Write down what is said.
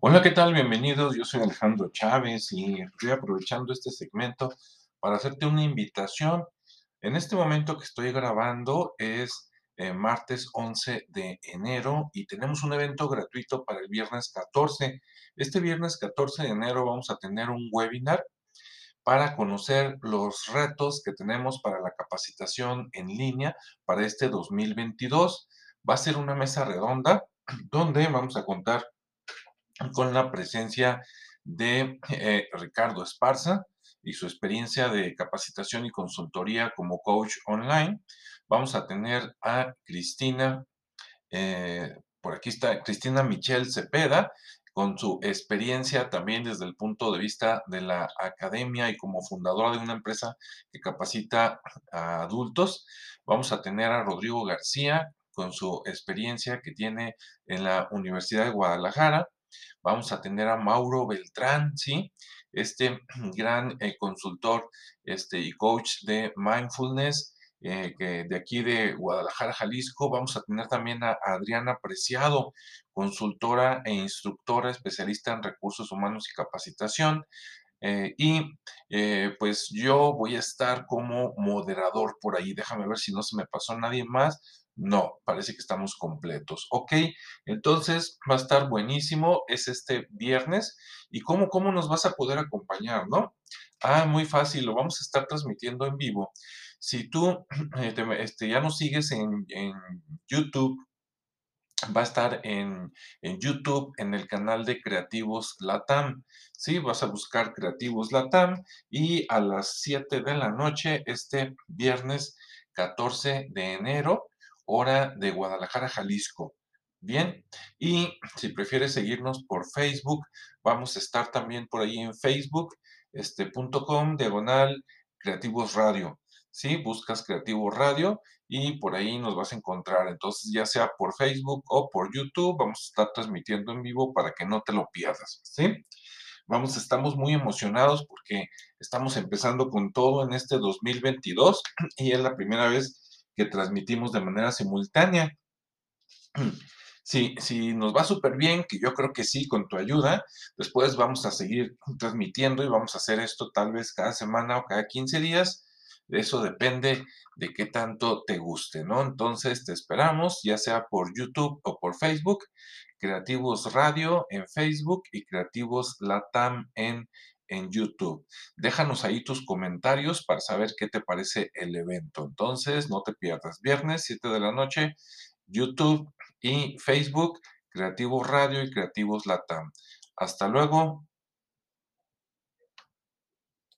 Hola, ¿qué tal? Bienvenidos. Yo soy Alejandro Chávez y estoy aprovechando este segmento para hacerte una invitación. En este momento que estoy grabando es eh, martes 11 de enero y tenemos un evento gratuito para el viernes 14. Este viernes 14 de enero vamos a tener un webinar para conocer los retos que tenemos para la capacitación en línea para este 2022. Va a ser una mesa redonda donde vamos a contar con la presencia de eh, Ricardo Esparza y su experiencia de capacitación y consultoría como coach online. Vamos a tener a Cristina, eh, por aquí está Cristina Michelle Cepeda, con su experiencia también desde el punto de vista de la academia y como fundadora de una empresa que capacita a adultos. Vamos a tener a Rodrigo García con su experiencia que tiene en la Universidad de Guadalajara. Vamos a tener a Mauro Beltrán, ¿sí? Este gran eh, consultor este, y coach de mindfulness eh, que de aquí de Guadalajara, Jalisco. Vamos a tener también a Adriana Preciado, consultora e instructora especialista en recursos humanos y capacitación. Eh, y pues yo voy a estar como moderador por ahí. Déjame ver si no se me pasó nadie más. No, parece que estamos completos. Ok, entonces va a estar buenísimo. Es este viernes. ¿Y cómo, cómo nos vas a poder acompañar, no? Ah, muy fácil, lo vamos a estar transmitiendo en vivo. Si tú eh, este, ya nos sigues en, YouTube, va a estar en, YouTube, en el canal de Creativos Latam. Sí, vas a buscar Creativos Latam y a las 7 de la noche, este viernes 14 de enero, hora de Guadalajara, Jalisco. Bien, y si prefieres seguirnos por Facebook, vamos a estar también por ahí en Facebook, este, com, diagonal, Creativos Radio. ¿sí? Buscas Creativos Radio y por ahí nos vas a encontrar. Entonces, ya sea por Facebook o por YouTube, vamos a estar transmitiendo en vivo para que no te lo pierdas, ¿sí? Vamos, estamos muy emocionados porque estamos empezando con todo en este 2022 y es la primera vez que transmitimos de manera simultánea. Si, si nos va súper bien, que yo creo que sí, con tu ayuda, después vamos a seguir transmitiendo y vamos a hacer esto tal vez cada semana o cada 15 días. Eso depende de qué tanto te guste, ¿no? Entonces te esperamos, ya sea por YouTube o por Facebook, Creativos Radio en Facebook y Creativos Latam en en YouTube. Déjanos ahí tus comentarios para saber qué te parece el evento. Entonces, no te pierdas. Viernes, 7 de la noche, YouTube y Facebook, Creativos Radio y Creativos Latam. Hasta luego.